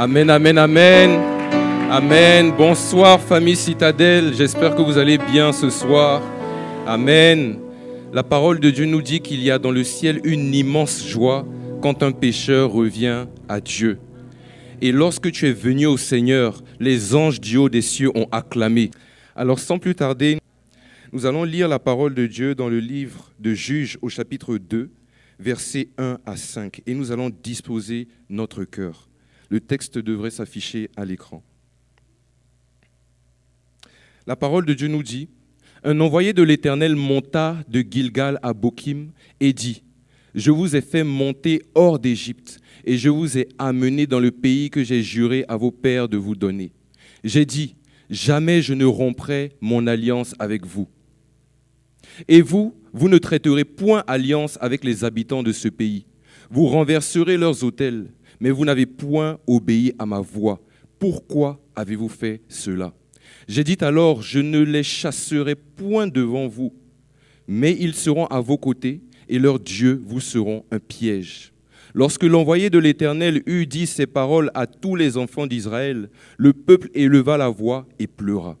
Amen, amen, amen. Amen. Bonsoir famille citadelle. J'espère que vous allez bien ce soir. Amen. La parole de Dieu nous dit qu'il y a dans le ciel une immense joie quand un pécheur revient à Dieu. Et lorsque tu es venu au Seigneur, les anges du haut des cieux ont acclamé. Alors sans plus tarder, nous allons lire la parole de Dieu dans le livre de Juges au chapitre 2, versets 1 à 5. Et nous allons disposer notre cœur. Le texte devrait s'afficher à l'écran. La parole de Dieu nous dit, un envoyé de l'Éternel monta de Gilgal à Bokim et dit, Je vous ai fait monter hors d'Égypte et je vous ai amené dans le pays que j'ai juré à vos pères de vous donner. J'ai dit, Jamais je ne romprai mon alliance avec vous. Et vous, vous ne traiterez point alliance avec les habitants de ce pays. Vous renverserez leurs autels, mais vous n'avez point obéi à ma voix. Pourquoi avez-vous fait cela? J'ai dit alors, je ne les chasserai point devant vous, mais ils seront à vos côtés, et leurs dieux vous seront un piège. Lorsque l'envoyé de l'Éternel eut dit ces paroles à tous les enfants d'Israël, le peuple éleva la voix et pleura.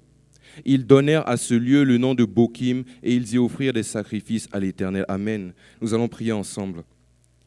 Ils donnèrent à ce lieu le nom de Bokim et ils y offrirent des sacrifices à l'Éternel. Amen. Nous allons prier ensemble.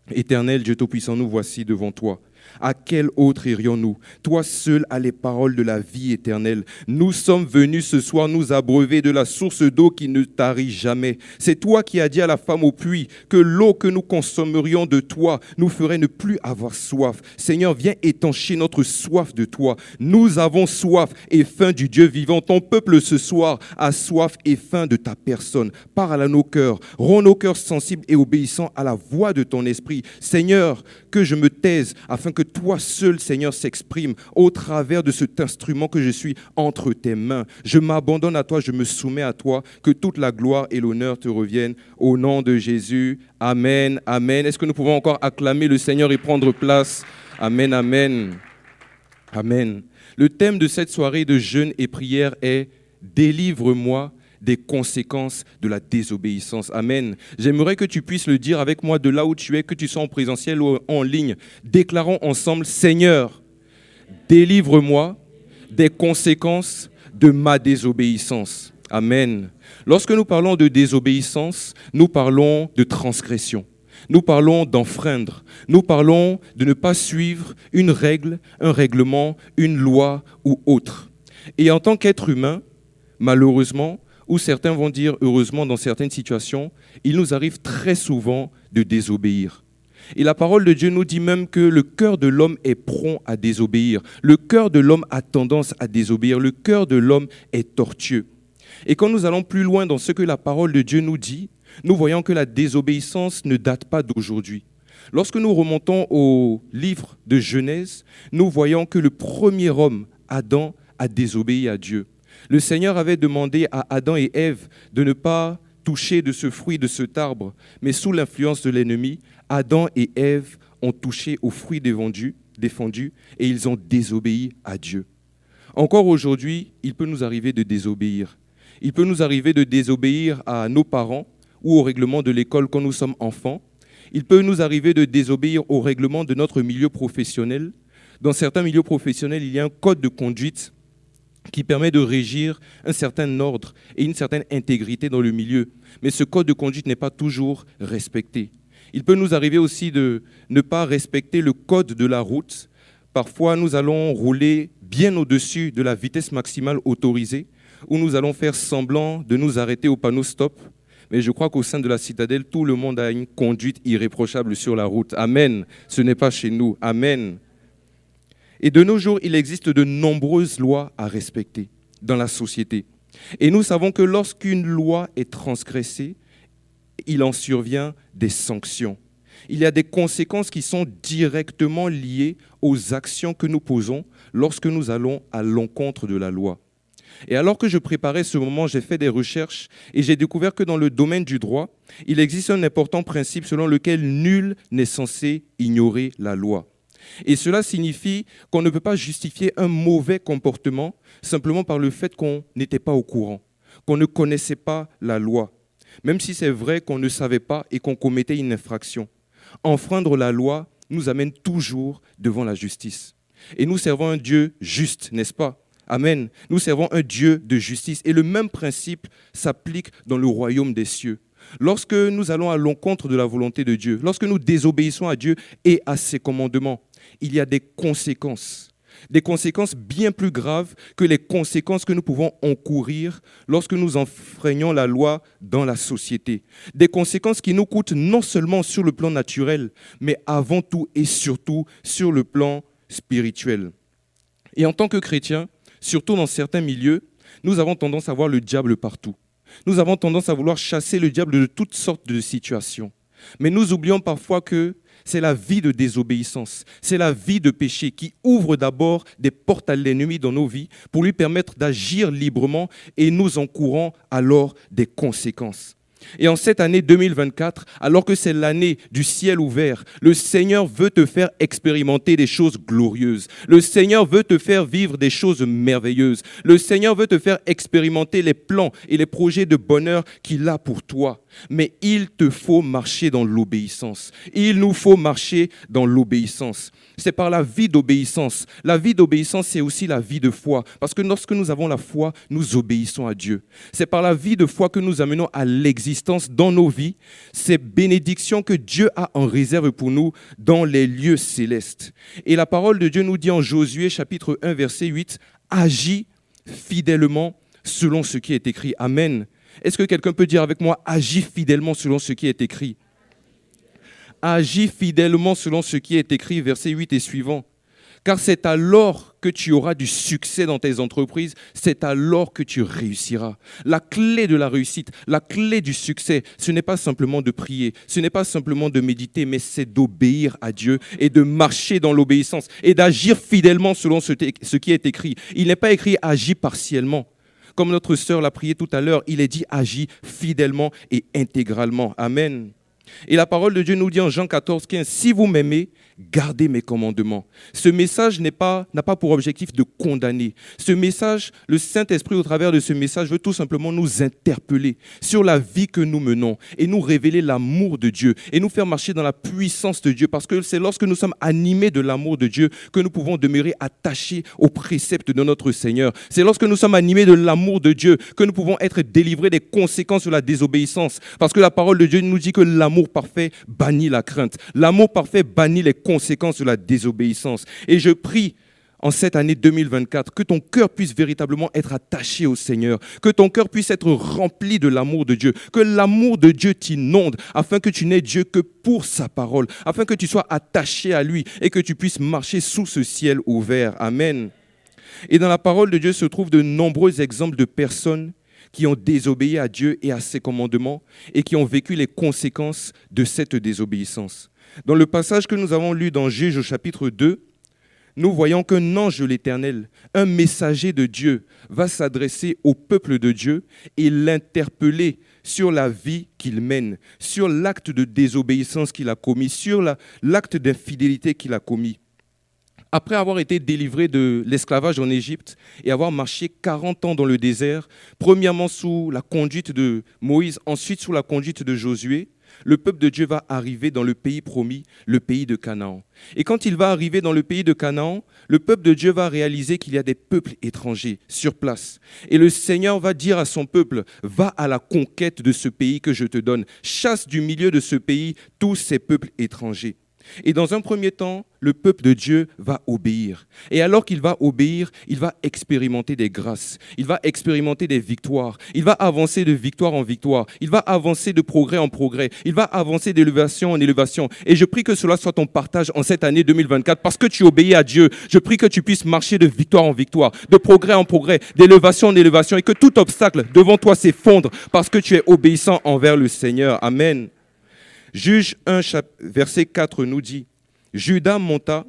Éternel Dieu Tout-Puissant, nous voici devant toi. À quel autre irions-nous? Toi seul as les paroles de la vie éternelle. Nous sommes venus ce soir nous abreuver de la source d'eau qui ne tarit jamais. C'est toi qui as dit à la femme au puits que l'eau que nous consommerions de toi nous ferait ne plus avoir soif. Seigneur, viens étancher notre soif de toi. Nous avons soif et faim du Dieu vivant. Ton peuple ce soir a soif et faim de ta personne. Parle à nos cœurs. Rends nos cœurs sensibles et obéissants à la voix de ton esprit. Seigneur, que je me taise afin que toi seul, Seigneur, s'exprime au travers de cet instrument que je suis entre tes mains. Je m'abandonne à toi, je me soumets à toi, que toute la gloire et l'honneur te reviennent au nom de Jésus. Amen, amen. Est-ce que nous pouvons encore acclamer le Seigneur et prendre place? Amen, amen. Amen. Le thème de cette soirée de jeûne et prière est Délivre-moi des conséquences de la désobéissance. Amen. J'aimerais que tu puisses le dire avec moi de là où tu es, que tu sois en présentiel ou en ligne. Déclarons ensemble, Seigneur, délivre-moi des conséquences de ma désobéissance. Amen. Lorsque nous parlons de désobéissance, nous parlons de transgression. Nous parlons d'enfreindre. Nous parlons de ne pas suivre une règle, un règlement, une loi ou autre. Et en tant qu'être humain, malheureusement, ou certains vont dire, heureusement, dans certaines situations, il nous arrive très souvent de désobéir. Et la parole de Dieu nous dit même que le cœur de l'homme est prompt à désobéir. Le cœur de l'homme a tendance à désobéir. Le cœur de l'homme est tortueux. Et quand nous allons plus loin dans ce que la parole de Dieu nous dit, nous voyons que la désobéissance ne date pas d'aujourd'hui. Lorsque nous remontons au livre de Genèse, nous voyons que le premier homme, Adam, a désobéi à Dieu. Le Seigneur avait demandé à Adam et Ève de ne pas toucher de ce fruit de cet arbre, mais sous l'influence de l'ennemi, Adam et Ève ont touché au fruit défendu, défendu et ils ont désobéi à Dieu. Encore aujourd'hui, il peut nous arriver de désobéir. Il peut nous arriver de désobéir à nos parents ou au règlement de l'école quand nous sommes enfants. Il peut nous arriver de désobéir au règlement de notre milieu professionnel. Dans certains milieux professionnels, il y a un code de conduite qui permet de régir un certain ordre et une certaine intégrité dans le milieu. Mais ce code de conduite n'est pas toujours respecté. Il peut nous arriver aussi de ne pas respecter le code de la route. Parfois, nous allons rouler bien au-dessus de la vitesse maximale autorisée, ou nous allons faire semblant de nous arrêter au panneau stop. Mais je crois qu'au sein de la citadelle, tout le monde a une conduite irréprochable sur la route. Amen. Ce n'est pas chez nous. Amen. Et de nos jours, il existe de nombreuses lois à respecter dans la société. Et nous savons que lorsqu'une loi est transgressée, il en survient des sanctions. Il y a des conséquences qui sont directement liées aux actions que nous posons lorsque nous allons à l'encontre de la loi. Et alors que je préparais ce moment, j'ai fait des recherches et j'ai découvert que dans le domaine du droit, il existe un important principe selon lequel nul n'est censé ignorer la loi. Et cela signifie qu'on ne peut pas justifier un mauvais comportement simplement par le fait qu'on n'était pas au courant, qu'on ne connaissait pas la loi, même si c'est vrai qu'on ne savait pas et qu'on commettait une infraction. Enfreindre la loi nous amène toujours devant la justice. Et nous servons un Dieu juste, n'est-ce pas? Amen. Nous servons un Dieu de justice. Et le même principe s'applique dans le royaume des cieux. Lorsque nous allons à l'encontre de la volonté de Dieu, lorsque nous désobéissons à Dieu et à ses commandements, il y a des conséquences. Des conséquences bien plus graves que les conséquences que nous pouvons encourir lorsque nous enfreignons la loi dans la société. Des conséquences qui nous coûtent non seulement sur le plan naturel, mais avant tout et surtout sur le plan spirituel. Et en tant que chrétiens, surtout dans certains milieux, nous avons tendance à voir le diable partout. Nous avons tendance à vouloir chasser le diable de toutes sortes de situations. Mais nous oublions parfois que c'est la vie de désobéissance, c'est la vie de péché qui ouvre d'abord des portes à l'ennemi dans nos vies pour lui permettre d'agir librement et nous encourant alors des conséquences. Et en cette année 2024, alors que c'est l'année du ciel ouvert, le Seigneur veut te faire expérimenter des choses glorieuses. Le Seigneur veut te faire vivre des choses merveilleuses. Le Seigneur veut te faire expérimenter les plans et les projets de bonheur qu'il a pour toi. Mais il te faut marcher dans l'obéissance. Il nous faut marcher dans l'obéissance. C'est par la vie d'obéissance. La vie d'obéissance, c'est aussi la vie de foi. Parce que lorsque nous avons la foi, nous obéissons à Dieu. C'est par la vie de foi que nous amenons à l'existence dans nos vies ces bénédictions que Dieu a en réserve pour nous dans les lieux célestes. Et la parole de Dieu nous dit en Josué chapitre 1 verset 8, agis fidèlement selon ce qui est écrit. Amen. Est-ce que quelqu'un peut dire avec moi, agis fidèlement selon ce qui est écrit? Agis fidèlement selon ce qui est écrit, verset 8 et suivant. Car c'est alors que tu auras du succès dans tes entreprises, c'est alors que tu réussiras. La clé de la réussite, la clé du succès, ce n'est pas simplement de prier, ce n'est pas simplement de méditer, mais c'est d'obéir à Dieu et de marcher dans l'obéissance et d'agir fidèlement selon ce, qui est écrit. Il n'est pas écrit agis partiellement. Comme notre sœur l'a prié tout à l'heure, il est dit agis fidèlement et intégralement. Amen. Et la parole de Dieu nous dit en Jean 14, 15, si vous m'aimez, gardez mes commandements. Ce message n'a pas, pas pour objectif de condamner. Ce message, le Saint-Esprit au travers de ce message veut tout simplement nous interpeller sur la vie que nous menons et nous révéler l'amour de Dieu et nous faire marcher dans la puissance de Dieu parce que c'est lorsque nous sommes animés de l'amour de Dieu que nous pouvons demeurer attachés aux préceptes de notre Seigneur. C'est lorsque nous sommes animés de l'amour de Dieu que nous pouvons être délivrés des conséquences de la désobéissance parce que la parole de Dieu nous dit que l'amour parfait bannit la crainte. L'amour parfait bannit les conséquences de la désobéissance. Et je prie en cette année 2024, que ton cœur puisse véritablement être attaché au Seigneur, que ton cœur puisse être rempli de l'amour de Dieu, que l'amour de Dieu t'inonde, afin que tu n'aies Dieu que pour sa parole, afin que tu sois attaché à lui et que tu puisses marcher sous ce ciel ouvert. Amen. Et dans la parole de Dieu se trouvent de nombreux exemples de personnes qui ont désobéi à Dieu et à ses commandements et qui ont vécu les conséquences de cette désobéissance. Dans le passage que nous avons lu dans Juge au chapitre 2, nous voyons qu'un ange l'Éternel, un messager de Dieu, va s'adresser au peuple de Dieu et l'interpeller sur la vie qu'il mène, sur l'acte de désobéissance qu'il a commis, sur l'acte d'infidélité qu'il a commis. Après avoir été délivré de l'esclavage en Égypte et avoir marché 40 ans dans le désert, premièrement sous la conduite de Moïse, ensuite sous la conduite de Josué, le peuple de Dieu va arriver dans le pays promis, le pays de Canaan. Et quand il va arriver dans le pays de Canaan, le peuple de Dieu va réaliser qu'il y a des peuples étrangers sur place. Et le Seigneur va dire à son peuple, va à la conquête de ce pays que je te donne, chasse du milieu de ce pays tous ces peuples étrangers. Et dans un premier temps, le peuple de Dieu va obéir. Et alors qu'il va obéir, il va expérimenter des grâces, il va expérimenter des victoires, il va avancer de victoire en victoire, il va avancer de progrès en progrès, il va avancer d'élévation en élévation. Et je prie que cela soit ton partage en cette année 2024 parce que tu obéis à Dieu. Je prie que tu puisses marcher de victoire en victoire, de progrès en progrès, d'élévation en élévation et que tout obstacle devant toi s'effondre parce que tu es obéissant envers le Seigneur. Amen. Juge 1, verset 4 nous dit, Judas monta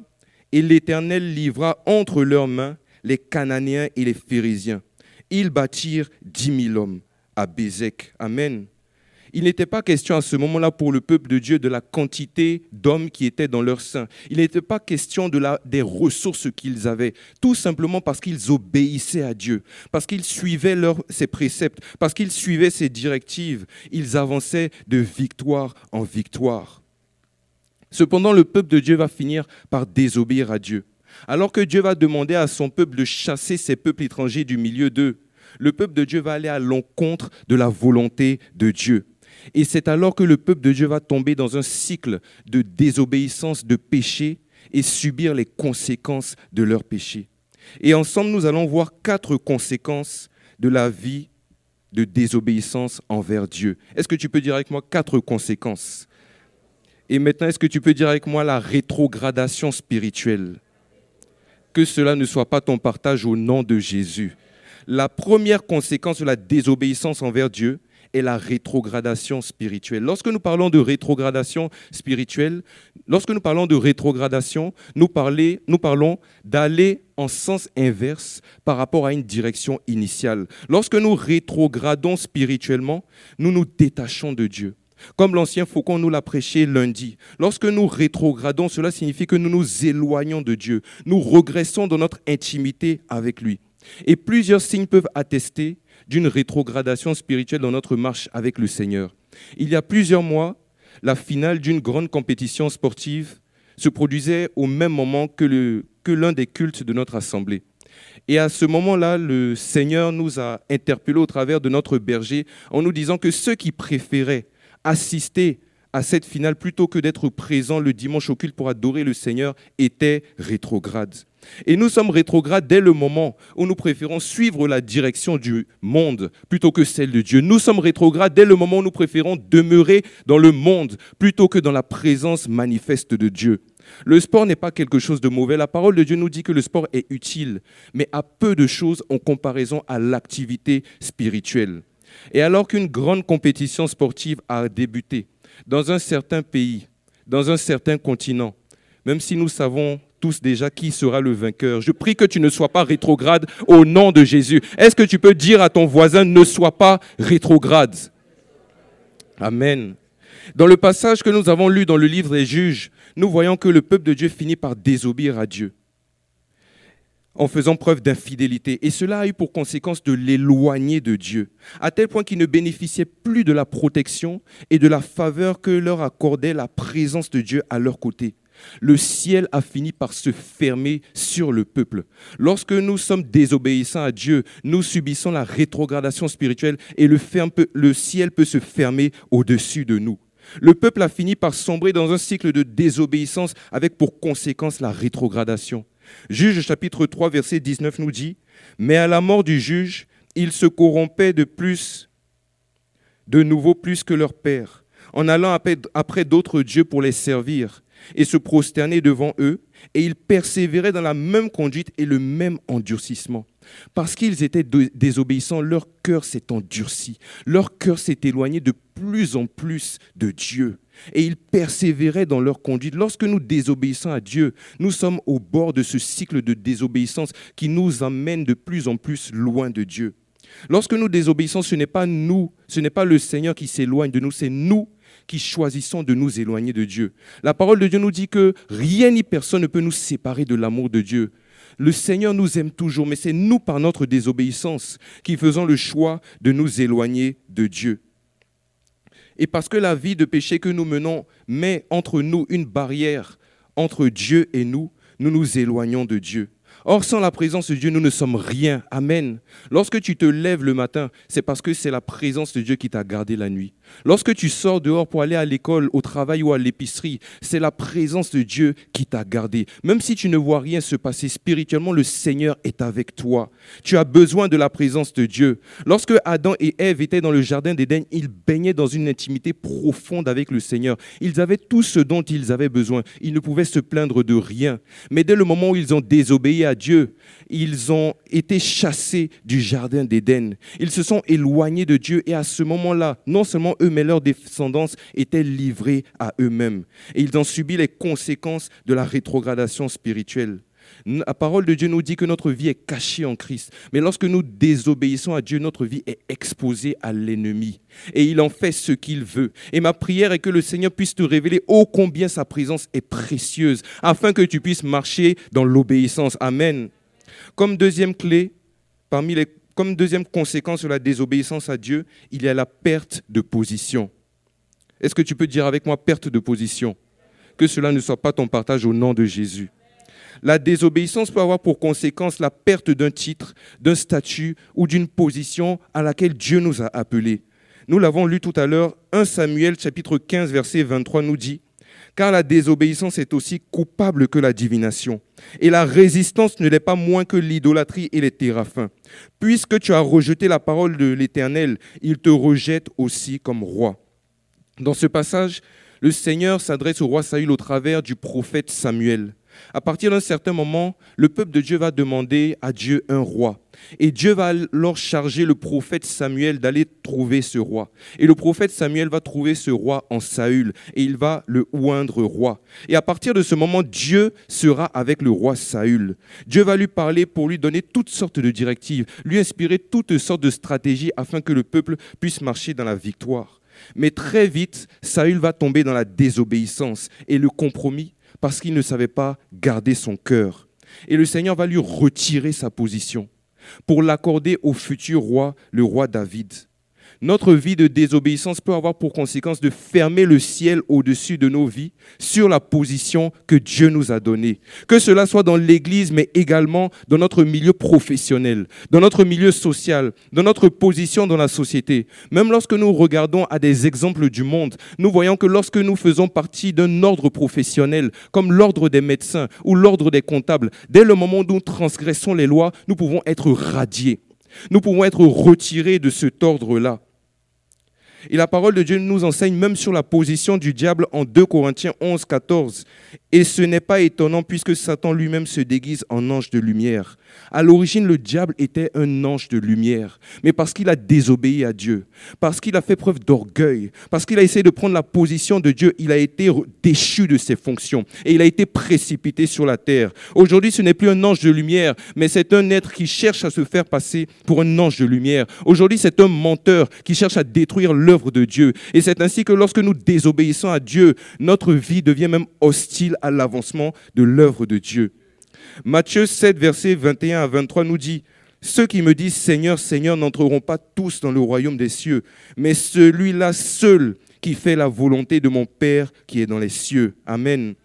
et l'Éternel livra entre leurs mains les Cananéens et les Phérésiens. Ils bâtirent dix mille hommes à Bézek. Amen il n'était pas question à ce moment-là pour le peuple de Dieu de la quantité d'hommes qui étaient dans leur sein. Il n'était pas question des ressources qu'ils avaient, tout simplement parce qu'ils obéissaient à Dieu, parce qu'ils suivaient ses préceptes, parce qu'ils suivaient ses directives. Ils avançaient de victoire en victoire. Cependant, le peuple de Dieu va finir par désobéir à Dieu. Alors que Dieu va demander à son peuple de chasser ces peuples étrangers du milieu d'eux, le peuple de Dieu va aller à l'encontre de la volonté de Dieu. Et c'est alors que le peuple de Dieu va tomber dans un cycle de désobéissance, de péché et subir les conséquences de leur péché. Et ensemble, nous allons voir quatre conséquences de la vie de désobéissance envers Dieu. Est-ce que tu peux dire avec moi quatre conséquences? Et maintenant, est-ce que tu peux dire avec moi la rétrogradation spirituelle? Que cela ne soit pas ton partage au nom de Jésus. La première conséquence de la désobéissance envers Dieu, est la rétrogradation spirituelle. Lorsque nous parlons de rétrogradation spirituelle, lorsque nous parlons de rétrogradation, nous, nous parlons d'aller en sens inverse par rapport à une direction initiale. Lorsque nous rétrogradons spirituellement, nous nous détachons de Dieu. Comme l'ancien Faucon nous l'a prêché lundi, lorsque nous rétrogradons, cela signifie que nous nous éloignons de Dieu, nous regressons dans notre intimité avec lui. Et plusieurs signes peuvent attester d'une rétrogradation spirituelle dans notre marche avec le Seigneur. Il y a plusieurs mois, la finale d'une grande compétition sportive se produisait au même moment que, l'un des cultes de notre assemblée. Et à ce moment-là, le Seigneur nous a interpellés au travers de notre berger en nous disant que ceux qui préféraient assister à cette finale plutôt que d'être présents le dimanche au culte pour adorer le Seigneur étaient rétrogrades. Et nous sommes rétrogrades dès le moment où nous préférons suivre la direction du monde plutôt que celle de Dieu. Nous sommes rétrogrades dès le moment où nous préférons demeurer dans le monde plutôt que dans la présence manifeste de Dieu. Le sport n'est pas quelque chose de mauvais. La parole de Dieu nous dit que le sport est utile, mais à peu de choses en comparaison à l'activité spirituelle. Et alors qu'une grande compétition sportive a débuté dans un certain pays, dans un certain continent, même si nous savons tous déjà qui sera le vainqueur. Je prie que tu ne sois pas rétrograde au nom de Jésus. Est-ce que tu peux dire à ton voisin, ne sois pas rétrograde? Amen. Dans le passage que nous avons lu dans le livre des juges, nous voyons que le peuple de Dieu finit par désobéir à Dieu en faisant preuve d'infidélité. Et cela a eu pour conséquence de l'éloigner de Dieu, à tel point qu'ils ne bénéficiaient plus de la protection et de la faveur que leur accordait la présence de Dieu à leur côté le ciel a fini par se fermer sur le peuple. Lorsque nous sommes désobéissants à Dieu, nous subissons la rétrogradation spirituelle et le, ciel peut se fermer au-dessus de nous. Le peuple a fini par sombrer dans un cycle de désobéissance avec pour conséquence la rétrogradation. Juge chapitre 3 verset 19 nous dit, Mais à la mort du juge, ils se corrompaient de plus, de nouveau plus que leur père, en allant après d'autres dieux pour les servir et se prosterner devant eux, et ils persévéraient dans la même conduite et le même endurcissement. Parce qu'ils étaient désobéissants, leur cœur s'est endurci, leur cœur s'est éloigné de plus en plus de Dieu. Et ils persévéraient dans leur conduite. Lorsque nous désobéissons à Dieu, nous sommes au bord de ce cycle de désobéissance qui nous amène de plus en plus loin de Dieu. Lorsque nous désobéissons, ce n'est pas nous, ce n'est pas le Seigneur qui s'éloigne de nous, c'est nous qui choisissons de nous éloigner de Dieu. La parole de Dieu nous dit que rien ni personne ne peut nous séparer de l'amour de Dieu. Le Seigneur nous aime toujours, mais c'est nous, par notre désobéissance, qui faisons le choix de nous éloigner de Dieu. Et parce que la vie de péché que nous menons met entre nous une barrière entre Dieu et nous, nous nous éloignons de Dieu. Or, sans la présence de Dieu, nous ne sommes rien. Amen. Lorsque tu te lèves le matin, c'est parce que c'est la présence de Dieu qui t'a gardé la nuit. Lorsque tu sors dehors pour aller à l'école, au travail ou à l'épicerie, c'est la présence de Dieu qui t'a gardé. Même si tu ne vois rien se passer spirituellement, le Seigneur est avec toi. Tu as besoin de la présence de Dieu. Lorsque Adam et Ève étaient dans le jardin d'Éden, ils baignaient dans une intimité profonde avec le Seigneur. Ils avaient tout ce dont ils avaient besoin. Ils ne pouvaient se plaindre de rien. Mais dès le moment où ils ont désobéi à Dieu. Ils ont été chassés du jardin d'Éden. Ils se sont éloignés de Dieu et à ce moment-là, non seulement eux, mais leurs descendants étaient livrés à eux-mêmes. Et ils ont subi les conséquences de la rétrogradation spirituelle. La parole de Dieu nous dit que notre vie est cachée en Christ. Mais lorsque nous désobéissons à Dieu, notre vie est exposée à l'ennemi. Et il en fait ce qu'il veut. Et ma prière est que le Seigneur puisse te révéler ô combien sa présence est précieuse, afin que tu puisses marcher dans l'obéissance. Amen. Comme deuxième clé, parmi les, comme deuxième conséquence de la désobéissance à Dieu, il y a la perte de position. Est-ce que tu peux dire avec moi perte de position? Que cela ne soit pas ton partage au nom de Jésus. La désobéissance peut avoir pour conséquence la perte d'un titre, d'un statut ou d'une position à laquelle Dieu nous a appelés. Nous l'avons lu tout à l'heure, 1 Samuel chapitre 15 verset 23 nous dit, car la désobéissance est aussi coupable que la divination, et la résistance ne l'est pas moins que l'idolâtrie et les téraphins. Puisque tu as rejeté la parole de l'Éternel, il te rejette aussi comme roi. Dans ce passage, le Seigneur s'adresse au roi Saül au travers du prophète Samuel. À partir d'un certain moment, le peuple de Dieu va demander à Dieu un roi. Et Dieu va alors charger le prophète Samuel d'aller trouver ce roi. Et le prophète Samuel va trouver ce roi en Saül et il va le oindre roi. Et à partir de ce moment, Dieu sera avec le roi Saül. Dieu va lui parler pour lui donner toutes sortes de directives, lui inspirer toutes sortes de stratégies afin que le peuple puisse marcher dans la victoire. Mais très vite, Saül va tomber dans la désobéissance et le compromis parce qu'il ne savait pas garder son cœur. Et le Seigneur va lui retirer sa position pour l'accorder au futur roi, le roi David. Notre vie de désobéissance peut avoir pour conséquence de fermer le ciel au-dessus de nos vies sur la position que Dieu nous a donnée. Que cela soit dans l'Église, mais également dans notre milieu professionnel, dans notre milieu social, dans notre position dans la société. Même lorsque nous regardons à des exemples du monde, nous voyons que lorsque nous faisons partie d'un ordre professionnel, comme l'ordre des médecins ou l'ordre des comptables, dès le moment où nous transgressons les lois, nous pouvons être radiés. Nous pouvons être retirés de cet ordre-là. Et la parole de Dieu nous enseigne même sur la position du diable en 2 Corinthiens 11, 14. Et ce n'est pas étonnant puisque Satan lui-même se déguise en ange de lumière. À l'origine, le diable était un ange de lumière, mais parce qu'il a désobéi à Dieu, parce qu'il a fait preuve d'orgueil, parce qu'il a essayé de prendre la position de Dieu, il a été déchu de ses fonctions et il a été précipité sur la terre. Aujourd'hui, ce n'est plus un ange de lumière, mais c'est un être qui cherche à se faire passer pour un ange de lumière. Aujourd'hui, c'est un menteur qui cherche à détruire Et c'est ainsi que lorsque nous désobéissons à Dieu, notre vie devient même hostile à l'avancement de l'œuvre de Dieu. Matthieu 7, versets 21 à 23 nous dit, Ceux qui me disent Seigneur, Seigneur n'entreront pas tous dans le royaume des cieux, mais celui-là seul qui fait la volonté de mon Père qui est dans les cieux. Amen.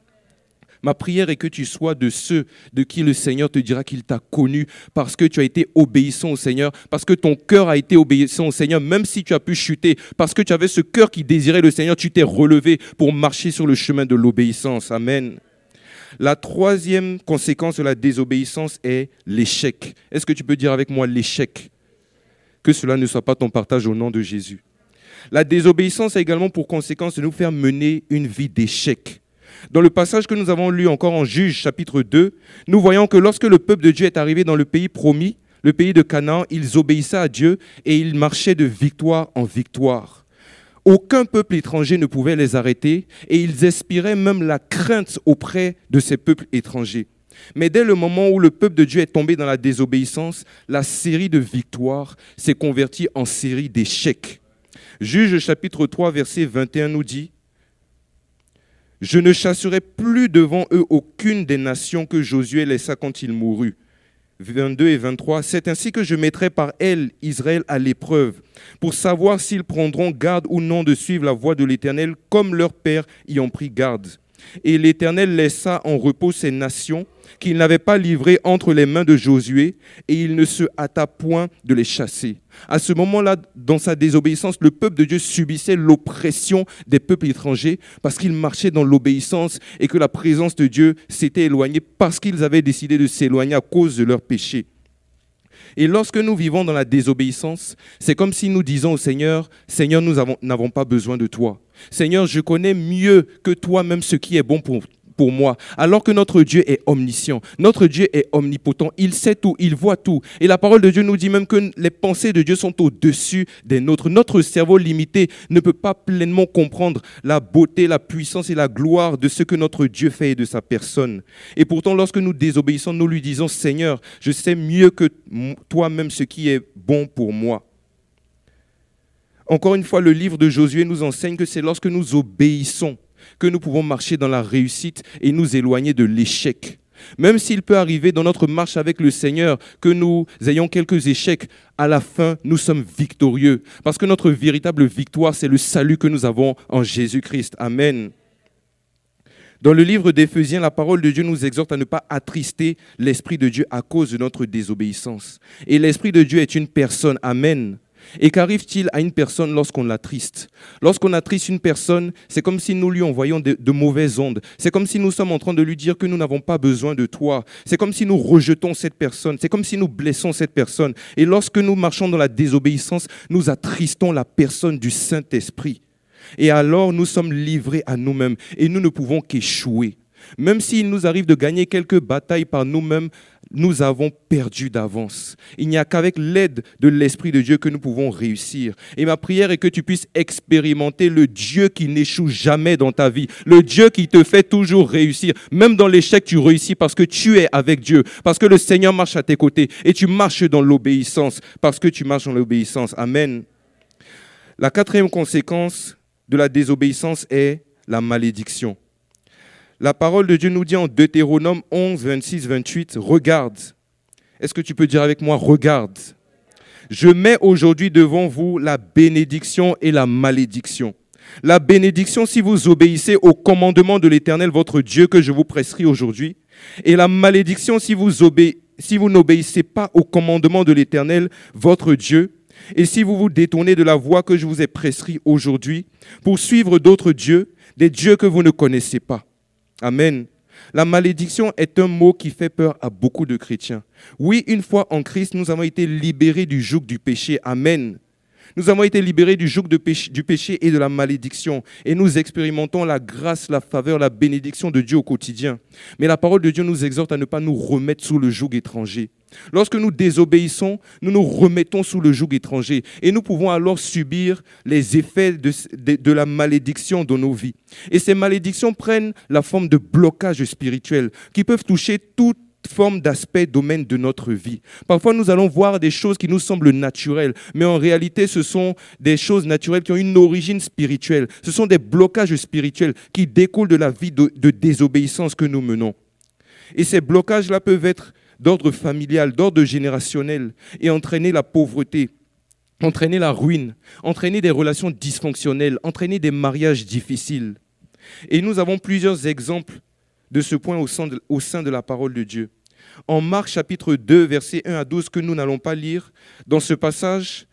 Ma prière est que tu sois de ceux de qui le Seigneur te dira qu'il t'a connu parce que tu as été obéissant au Seigneur, parce que ton cœur a été obéissant au Seigneur, même si tu as pu chuter, parce que tu avais ce cœur qui désirait le Seigneur, tu t'es relevé pour marcher sur le chemin de l'obéissance. Amen. La troisième conséquence de la désobéissance est l'échec. Est-ce que tu peux dire avec moi l'échec? Que cela ne soit pas ton partage au nom de Jésus. La désobéissance a également pour conséquence de nous faire mener une vie d'échec. Dans le passage que nous avons lu encore en Juge chapitre 2, nous voyons que lorsque le peuple de Dieu est arrivé dans le pays promis, le pays de Canaan, ils obéissaient à Dieu et ils marchaient de victoire en victoire. Aucun peuple étranger ne pouvait les arrêter et ils inspiraient même la crainte auprès de ces peuples étrangers. Mais dès le moment où le peuple de Dieu est tombé dans la désobéissance, la série de victoires s'est convertie en série d'échecs. Juge chapitre 3 verset 21 nous dit, Je ne chasserai plus devant eux aucune des nations que Josué laissa quand il mourut 22 et 23, c'est ainsi que je mettrai par elle Israël à l'épreuve, pour savoir s'ils prendront garde ou non de suivre la voie de l'Éternel, comme leurs pères y ont pris garde. Et l'Éternel laissa en repos ces nations qu'il n'avait pas livrées entre les mains de Josué, et il ne se hâta point de les chasser. À ce moment-là, dans sa désobéissance, le peuple de Dieu subissait l'oppression des peuples étrangers parce qu'ils marchaient dans l'obéissance et que la présence de Dieu s'était éloignée parce qu'ils avaient décidé de s'éloigner à cause de leurs péchés. Et lorsque nous vivons dans la désobéissance, c'est comme si nous disons au Seigneur, Seigneur, nous n'avons pas besoin de toi. Seigneur, je connais mieux que toi-même ce qui est bon pour moi, alors que notre Dieu est omniscient, notre Dieu est omnipotent, il sait tout, il voit tout. Et la parole de Dieu nous dit même que les pensées de Dieu sont au-dessus des nôtres. Notre cerveau limité ne peut pas pleinement comprendre la beauté, la puissance et la gloire de ce que notre Dieu fait et de sa personne. Et pourtant, lorsque nous désobéissons, nous lui disons, Seigneur, je sais mieux que toi-même ce qui est bon pour moi. Encore une fois, le livre de Josué nous enseigne que c'est lorsque nous obéissons que nous pouvons marcher dans la réussite et nous éloigner de l'échec. Même s'il peut arriver dans notre marche avec le Seigneur que nous ayons quelques échecs, à la fin, nous sommes victorieux. Parce que notre véritable victoire, c'est le salut que nous avons en Jésus-Christ. Amen. Dans le livre d'Éphésiens, la parole de Dieu nous exhorte à ne pas attrister l'Esprit de Dieu à cause de notre désobéissance. Et l'Esprit de Dieu est une personne. Amen. Et qu'arrive-t-il à une personne lorsqu'on l'attriste? Lorsqu'on attriste une personne, c'est comme si nous lui envoyons de, de mauvaises ondes. C'est comme si nous sommes en train de lui dire que nous n'avons pas besoin de toi. C'est comme si nous rejetons cette personne. C'est comme si nous blessons cette personne. Et lorsque nous marchons dans la désobéissance, nous attristons la personne du Saint-Esprit. Et alors nous sommes livrés à nous-mêmes et nous ne pouvons qu'échouer. Même s'il nous arrive de gagner quelques batailles par nous-mêmes, nous avons perdu d'avance. Il n'y a qu'avec l'aide de l'Esprit de Dieu que nous pouvons réussir. Et ma prière est que tu puisses expérimenter le Dieu qui n'échoue jamais dans ta vie, le Dieu qui te fait toujours réussir. Même dans l'échec, tu réussis parce que tu es avec Dieu, parce que le Seigneur marche à tes côtés et tu marches dans l'obéissance, parce que tu marches dans l'obéissance. Amen. La quatrième conséquence de la désobéissance est la malédiction. La parole de Dieu nous dit en Deutéronome 11, 26, 28, regarde. Est-ce que tu peux dire avec moi, regarde? Je mets aujourd'hui devant vous la bénédiction et la malédiction. La bénédiction si vous obéissez au commandement de l'Éternel, votre Dieu, que je vous presserai aujourd'hui. Et la malédiction si vous, si vous n'obéissez pas au commandement de l'Éternel, votre Dieu. Et si vous vous détournez de la voie que je vous ai prescrit aujourd'hui, pour suivre d'autres dieux, des dieux que vous ne connaissez pas. Amen. La malédiction est un mot qui fait peur à beaucoup de chrétiens. Oui, une fois en Christ, nous avons été libérés du joug du péché. Amen. Nous avons été libérés du joug du péché et de la malédiction. Et nous expérimentons la grâce, la faveur, la bénédiction de Dieu au quotidien. Mais la parole de Dieu nous exhorte à ne pas nous remettre sous le joug étranger. Lorsque nous désobéissons, nous nous remettons sous le joug étranger et nous pouvons alors subir les effets de, la malédiction dans nos vies. Et ces malédictions prennent la forme de blocages spirituels qui peuvent toucher toute forme d'aspect, domaine de notre vie. Parfois, nous allons voir des choses qui nous semblent naturelles, mais en réalité, ce sont des choses naturelles qui ont une origine spirituelle. Ce sont des blocages spirituels qui découlent de la vie de désobéissance que nous menons. Et ces blocages-là peuvent être d'ordre familial, d'ordre générationnel, et entraîner la pauvreté, entraîner la ruine, entraîner des relations dysfonctionnelles, entraîner des mariages difficiles. Et nous avons plusieurs exemples de ce point au sein de, la parole de Dieu. En Marc chapitre 2, versets 1 à 12, que nous n'allons pas lire, dans ce passage,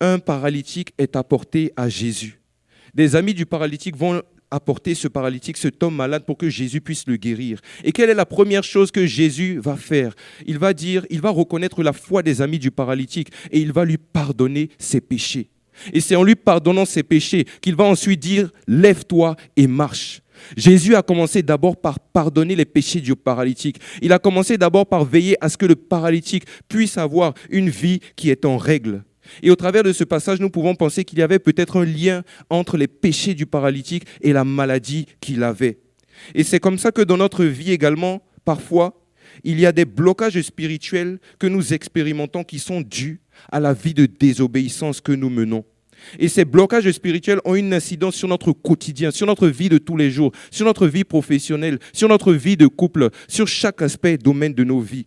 un paralytique est apporté à Jésus. Des amis du paralytique vont apporter ce paralytique, cet homme malade, pour que Jésus puisse le guérir. Et quelle est la première chose que Jésus va faire? Il va dire, il va reconnaître la foi des amis du paralytique et il va lui pardonner ses péchés. Et c'est en lui pardonnant ses péchés qu'il va ensuite dire, lève-toi et marche. Jésus a commencé d'abord par pardonner les péchés du paralytique. Il a commencé d'abord par veiller à ce que le paralytique puisse avoir une vie qui est en règle. Et au travers de ce passage, nous pouvons penser qu'il y avait peut-être un lien entre les péchés du paralytique et la maladie qu'il avait. Et c'est comme ça que dans notre vie également, parfois, il y a des blocages spirituels que nous expérimentons qui sont dus à la vie de désobéissance que nous menons. Et ces blocages spirituels ont une incidence sur notre quotidien, sur notre vie de tous les jours, sur notre vie professionnelle, sur notre vie de couple, sur chaque aspect, domaine de nos vies.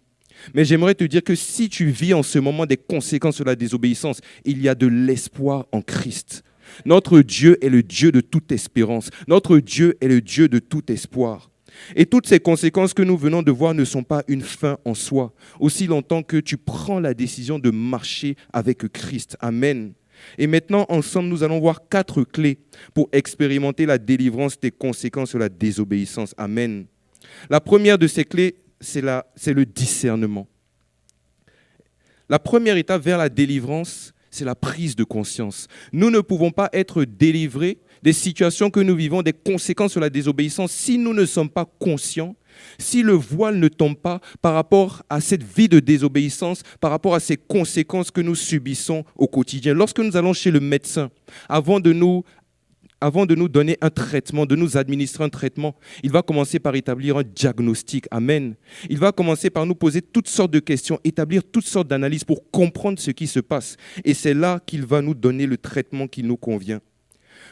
Mais j'aimerais te dire que si tu vis en ce moment des conséquences de la désobéissance, il y a de l'espoir en Christ. Notre Dieu est le Dieu de toute espérance. Notre Dieu est le Dieu de tout espoir. Et toutes ces conséquences que nous venons de voir ne sont pas une fin en soi, aussi longtemps que tu prends la décision de marcher avec Christ. Amen. Et maintenant, ensemble, nous allons voir quatre clés pour expérimenter la délivrance des conséquences de la désobéissance. Amen. La première de ces clés, c'est le discernement. La première étape vers la délivrance, c'est la prise de conscience. Nous ne pouvons pas être délivrés des situations que nous vivons, des conséquences de la désobéissance, si nous ne sommes pas conscients, si le voile ne tombe pas par rapport à cette vie de désobéissance, par rapport à ces conséquences que nous subissons au quotidien. Lorsque nous allons chez le médecin, avant de nous avant de nous donner un traitement, de nous administrer un traitement, il va commencer par établir un diagnostic. Amen. Il va commencer par nous poser toutes sortes de questions, établir toutes sortes d'analyses pour comprendre ce qui se passe. Et c'est là qu'il va nous donner le traitement qui nous convient.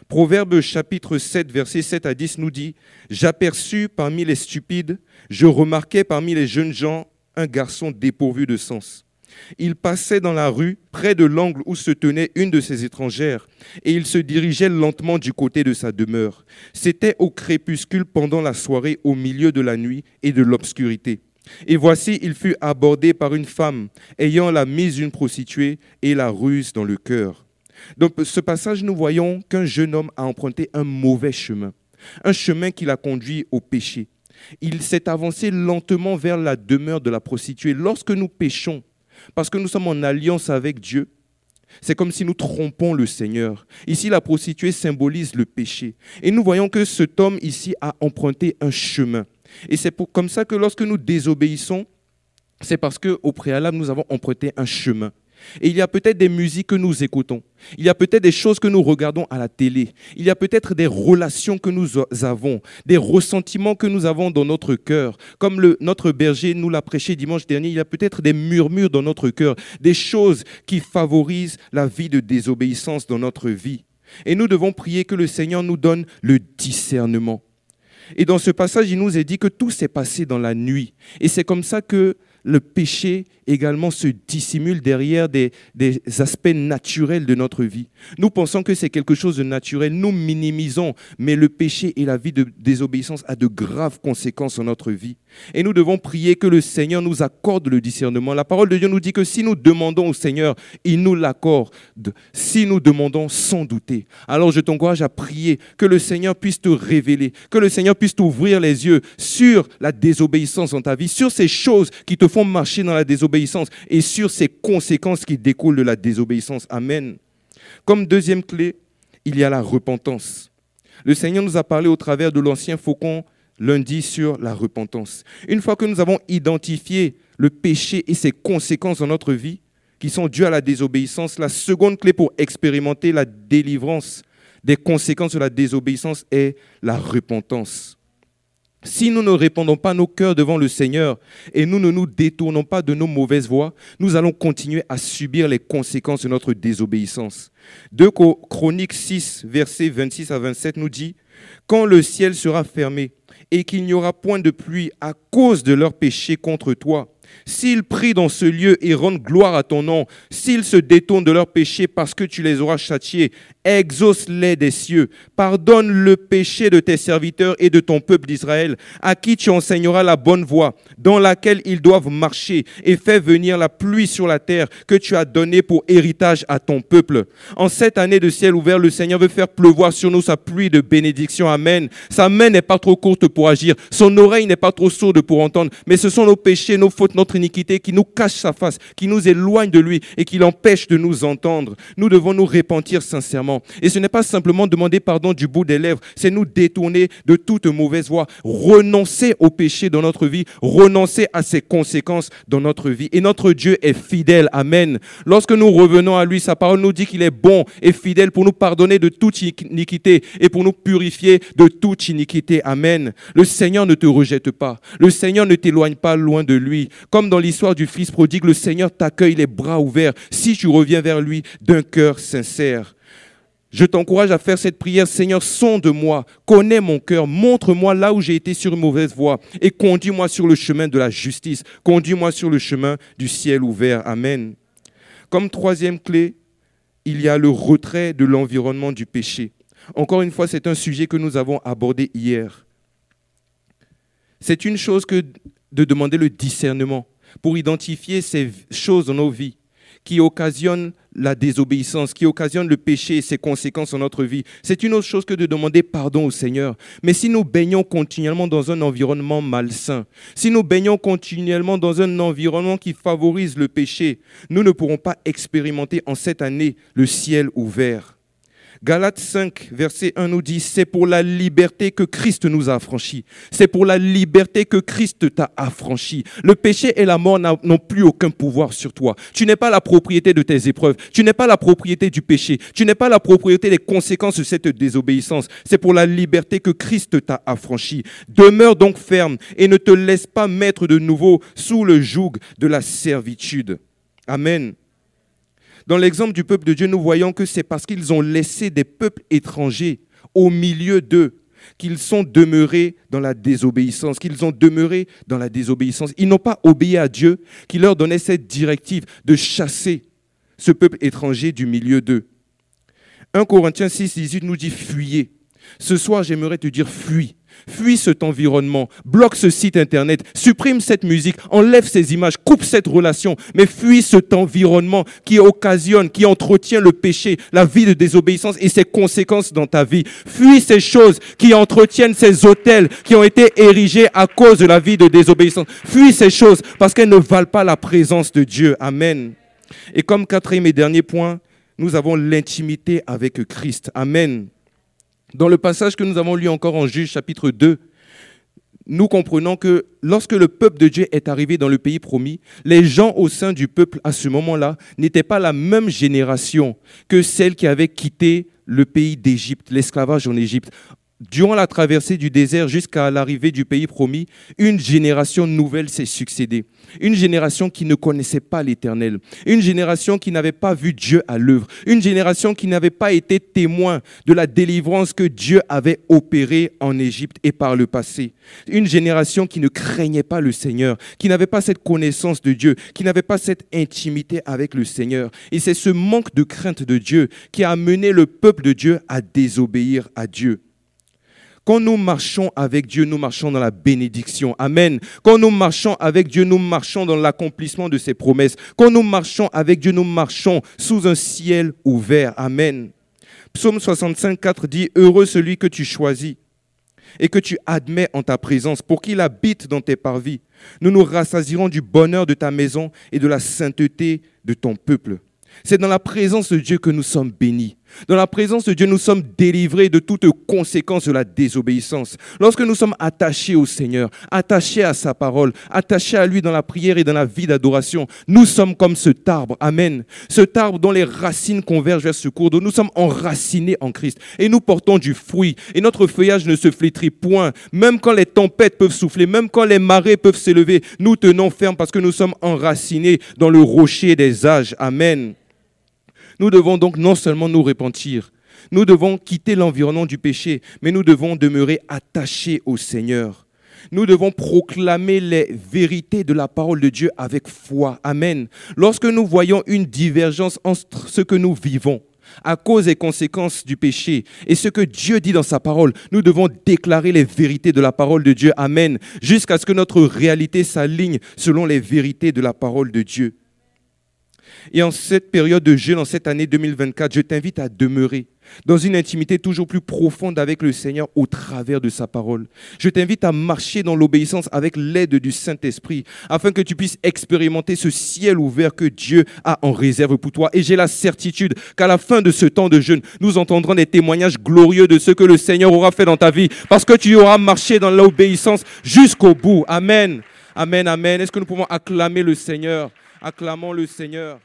Proverbe chapitre 7, versets 7 à 10 nous dit, J'aperçus parmi les stupides, je remarquai parmi les jeunes gens un garçon dépourvu de sens. Il passait dans la rue, près de l'angle où se tenait une de ses étrangères, et il se dirigeait lentement du côté de sa demeure. C'était au crépuscule pendant la soirée, au milieu de la nuit et de l'obscurité. Et voici, il fut abordé par une femme, ayant la mise d'une prostituée et la ruse dans le cœur. Dans ce passage, nous voyons qu'un jeune homme a emprunté un mauvais chemin, un chemin qui l'a conduit au péché. Il s'est avancé lentement vers la demeure de la prostituée. Lorsque nous péchons, parce que nous sommes en alliance avec Dieu, c'est comme si nous trompons le Seigneur. Ici, la prostituée symbolise le péché. Et nous voyons que cet homme ici a emprunté un chemin. Et c'est comme ça que lorsque nous désobéissons, c'est parce qu'au préalable, nous avons emprunté un chemin. Et il y a peut-être des musiques que nous écoutons. Il y a peut-être des choses que nous regardons à la télé. Il y a peut-être des relations que nous avons, des ressentiments que nous avons dans notre cœur. Comme le, notre berger nous l'a prêché dimanche dernier, il y a peut-être des murmures dans notre cœur, des choses qui favorisent la vie de désobéissance dans notre vie. Et nous devons prier que le Seigneur nous donne le discernement. Et dans ce passage, il nous est dit que tout s'est passé dans la nuit. Et c'est comme ça que le péché également se dissimule derrière des, aspects naturels de notre vie. Nous pensons que c'est quelque chose de naturel, nous minimisons, mais le péché et la vie de désobéissance a de graves conséquences sur notre vie. Et nous devons prier que le Seigneur nous accorde le discernement. La parole de Dieu nous dit que si nous demandons au Seigneur, il nous l'accorde. Si nous demandons sans douter. Alors je t'encourage à prier que le Seigneur puisse te révéler, que le Seigneur puisse t'ouvrir les yeux sur la désobéissance dans ta vie, sur ces choses qui te font marcher dans la désobéissance et sur ces conséquences qui découlent de la désobéissance. Amen. Comme deuxième clé, il y a la repentance. Le Seigneur nous a parlé au travers de l'ancien faucon lundi sur la repentance. Une fois que nous avons identifié le péché et ses conséquences dans notre vie, qui sont dues à la désobéissance, la seconde clé pour expérimenter la délivrance des conséquences de la désobéissance est la repentance. Si nous ne répondons pas nos cœurs devant le Seigneur et nous ne nous détournons pas de nos mauvaises voies, nous allons continuer à subir les conséquences de notre désobéissance. 2 Chroniques 6, versets 26 à 27 nous dit, Quand le ciel sera fermé et qu'il n'y aura point de pluie à cause de leurs péchés contre toi, S'ils prient dans ce lieu et rendent gloire à ton nom, s'ils se détournent de leurs péchés parce que tu les auras châtiés, exauce-les des cieux. Pardonne le péché de tes serviteurs et de ton peuple d'Israël, à qui tu enseigneras la bonne voie, dans laquelle ils doivent marcher, et fais venir la pluie sur la terre que tu as donnée pour héritage à ton peuple. En cette année de ciel ouvert, le Seigneur veut faire pleuvoir sur nous sa pluie de bénédiction. Amen. Sa main n'est pas trop courte pour agir, son oreille n'est pas trop sourde pour entendre, mais ce sont nos péchés, nos fautes, notre iniquité qui nous cache sa face, qui nous éloigne de lui et qui l'empêche de nous entendre. Nous devons nous repentir sincèrement. Et ce n'est pas simplement demander pardon du bout des lèvres, c'est nous détourner de toute mauvaise voie, renoncer au péché dans notre vie, renoncer à ses conséquences dans notre vie. Et notre Dieu est fidèle. Amen. Lorsque nous revenons à lui, sa parole nous dit qu'il est bon et fidèle pour nous pardonner de toute iniquité et pour nous purifier de toute iniquité. Amen. Le Seigneur ne te rejette pas. Le Seigneur ne t'éloigne pas loin de lui. Comme dans l'histoire du Fils prodigue, le Seigneur t'accueille les bras ouverts si tu reviens vers lui d'un cœur sincère. Je t'encourage à faire cette prière, Seigneur, sonde-moi, connais mon cœur, montre-moi là où j'ai été sur une mauvaise voie et conduis-moi sur le chemin de la justice, conduis-moi sur le chemin du ciel ouvert. Amen. Comme troisième clé, il y a le retrait de l'environnement du péché. Encore une fois, c'est un sujet que nous avons abordé hier. C'est une chose que de demander le discernement pour identifier ces choses dans nos vies qui occasionnent la désobéissance, qui occasionnent le péché et ses conséquences dans notre vie. C'est une autre chose que de demander pardon au Seigneur. Mais si nous baignons continuellement dans un environnement malsain, si nous baignons continuellement dans un environnement qui favorise le péché, nous ne pourrons pas expérimenter en cette année le ciel ouvert. Galates 5, verset 1 nous dit, c'est pour la liberté que Christ nous a affranchis. C'est pour la liberté que Christ t'a affranchi. Le péché et la mort n'ont plus aucun pouvoir sur toi. Tu n'es pas la propriété de tes épreuves. Tu n'es pas la propriété du péché. Tu n'es pas la propriété des conséquences de cette désobéissance. C'est pour la liberté que Christ t'a affranchi. Demeure donc ferme et ne te laisse pas mettre de nouveau sous le joug de la servitude. Amen. Dans l'exemple du peuple de Dieu, nous voyons que c'est parce qu'ils ont laissé des peuples étrangers au milieu d'eux qu'ils sont demeurés dans la désobéissance, qu'ils ont demeuré dans la désobéissance. Ils n'ont pas obéi à Dieu qui leur donnait cette directive de chasser ce peuple étranger du milieu d'eux. 1 Corinthiens 6, 18 nous dit fuyez. Ce soir, j'aimerais te dire fuis. Fuis cet environnement, bloque ce site internet, supprime cette musique, enlève ces images, coupe cette relation, mais fuis cet environnement qui occasionne, qui entretient le péché, la vie de désobéissance et ses conséquences dans ta vie. Fuis ces choses qui entretiennent ces hôtels qui ont été érigés à cause de la vie de désobéissance. Fuis ces choses parce qu'elles ne valent pas la présence de Dieu. Amen. Et comme quatrième et dernier point, nous avons l'intimité avec Christ. Amen. Dans le passage que nous avons lu encore en Juge chapitre 2, nous comprenons que lorsque le peuple de Dieu est arrivé dans le pays promis, les gens au sein du peuple à ce moment-là n'étaient pas la même génération que celle qui avait quitté le pays d'Égypte, l'esclavage en Égypte. Durant la traversée du désert jusqu'à l'arrivée du pays promis, une génération nouvelle s'est succédée. Une génération qui ne connaissait pas l'Éternel. Une génération qui n'avait pas vu Dieu à l'œuvre. Une génération qui n'avait pas été témoin de la délivrance que Dieu avait opérée en Égypte et par le passé. Une génération qui ne craignait pas le Seigneur, qui n'avait pas cette connaissance de Dieu, qui n'avait pas cette intimité avec le Seigneur. Et c'est ce manque de crainte de Dieu qui a amené le peuple de Dieu à désobéir à Dieu. Quand nous marchons avec Dieu, nous marchons dans la bénédiction. Amen. Quand nous marchons avec Dieu, nous marchons dans l'accomplissement de ses promesses. Quand nous marchons avec Dieu, nous marchons sous un ciel ouvert. Amen. Psaume 65, 4 dit, Heureux celui que tu choisis et que tu admets en ta présence pour qu'il habite dans tes parvis. Nous nous rassasirons du bonheur de ta maison et de la sainteté de ton peuple. C'est dans la présence de Dieu que nous sommes bénis. Dans la présence de Dieu, nous sommes délivrés de toute conséquence de la désobéissance. Lorsque nous sommes attachés au Seigneur, attachés à sa parole, attachés à lui dans la prière et dans la vie d'adoration, nous sommes comme cet arbre. Amen. Cet arbre dont les racines convergent vers ce cours d'eau. Nous sommes enracinés en Christ et nous portons du fruit. Et notre feuillage ne se flétrit point. Même quand les tempêtes peuvent souffler, même quand les marées peuvent s'élever, nous tenons ferme parce que nous sommes enracinés dans le rocher des âges. Amen. Nous devons donc non seulement nous repentir, nous devons quitter l'environnement du péché, mais nous devons demeurer attachés au Seigneur. Nous devons proclamer les vérités de la parole de Dieu avec foi. Amen. Lorsque nous voyons une divergence entre ce que nous vivons, à cause et conséquences du péché et ce que Dieu dit dans sa parole, nous devons déclarer les vérités de la parole de Dieu. Amen. Jusqu'à ce que notre réalité s'aligne selon les vérités de la parole de Dieu. Et en cette période de jeûne, en cette année 2024, je t'invite à demeurer dans une intimité toujours plus profonde avec le Seigneur au travers de sa parole. Je t'invite à marcher dans l'obéissance avec l'aide du Saint-Esprit, afin que tu puisses expérimenter ce ciel ouvert que Dieu a en réserve pour toi. Et j'ai la certitude qu'à la fin de ce temps de jeûne, nous entendrons des témoignages glorieux de ce que le Seigneur aura fait dans ta vie, parce que tu auras marché dans l'obéissance jusqu'au bout. Amen. Amen, amen. Est-ce que nous pouvons acclamer le Seigneur? Acclamons le Seigneur.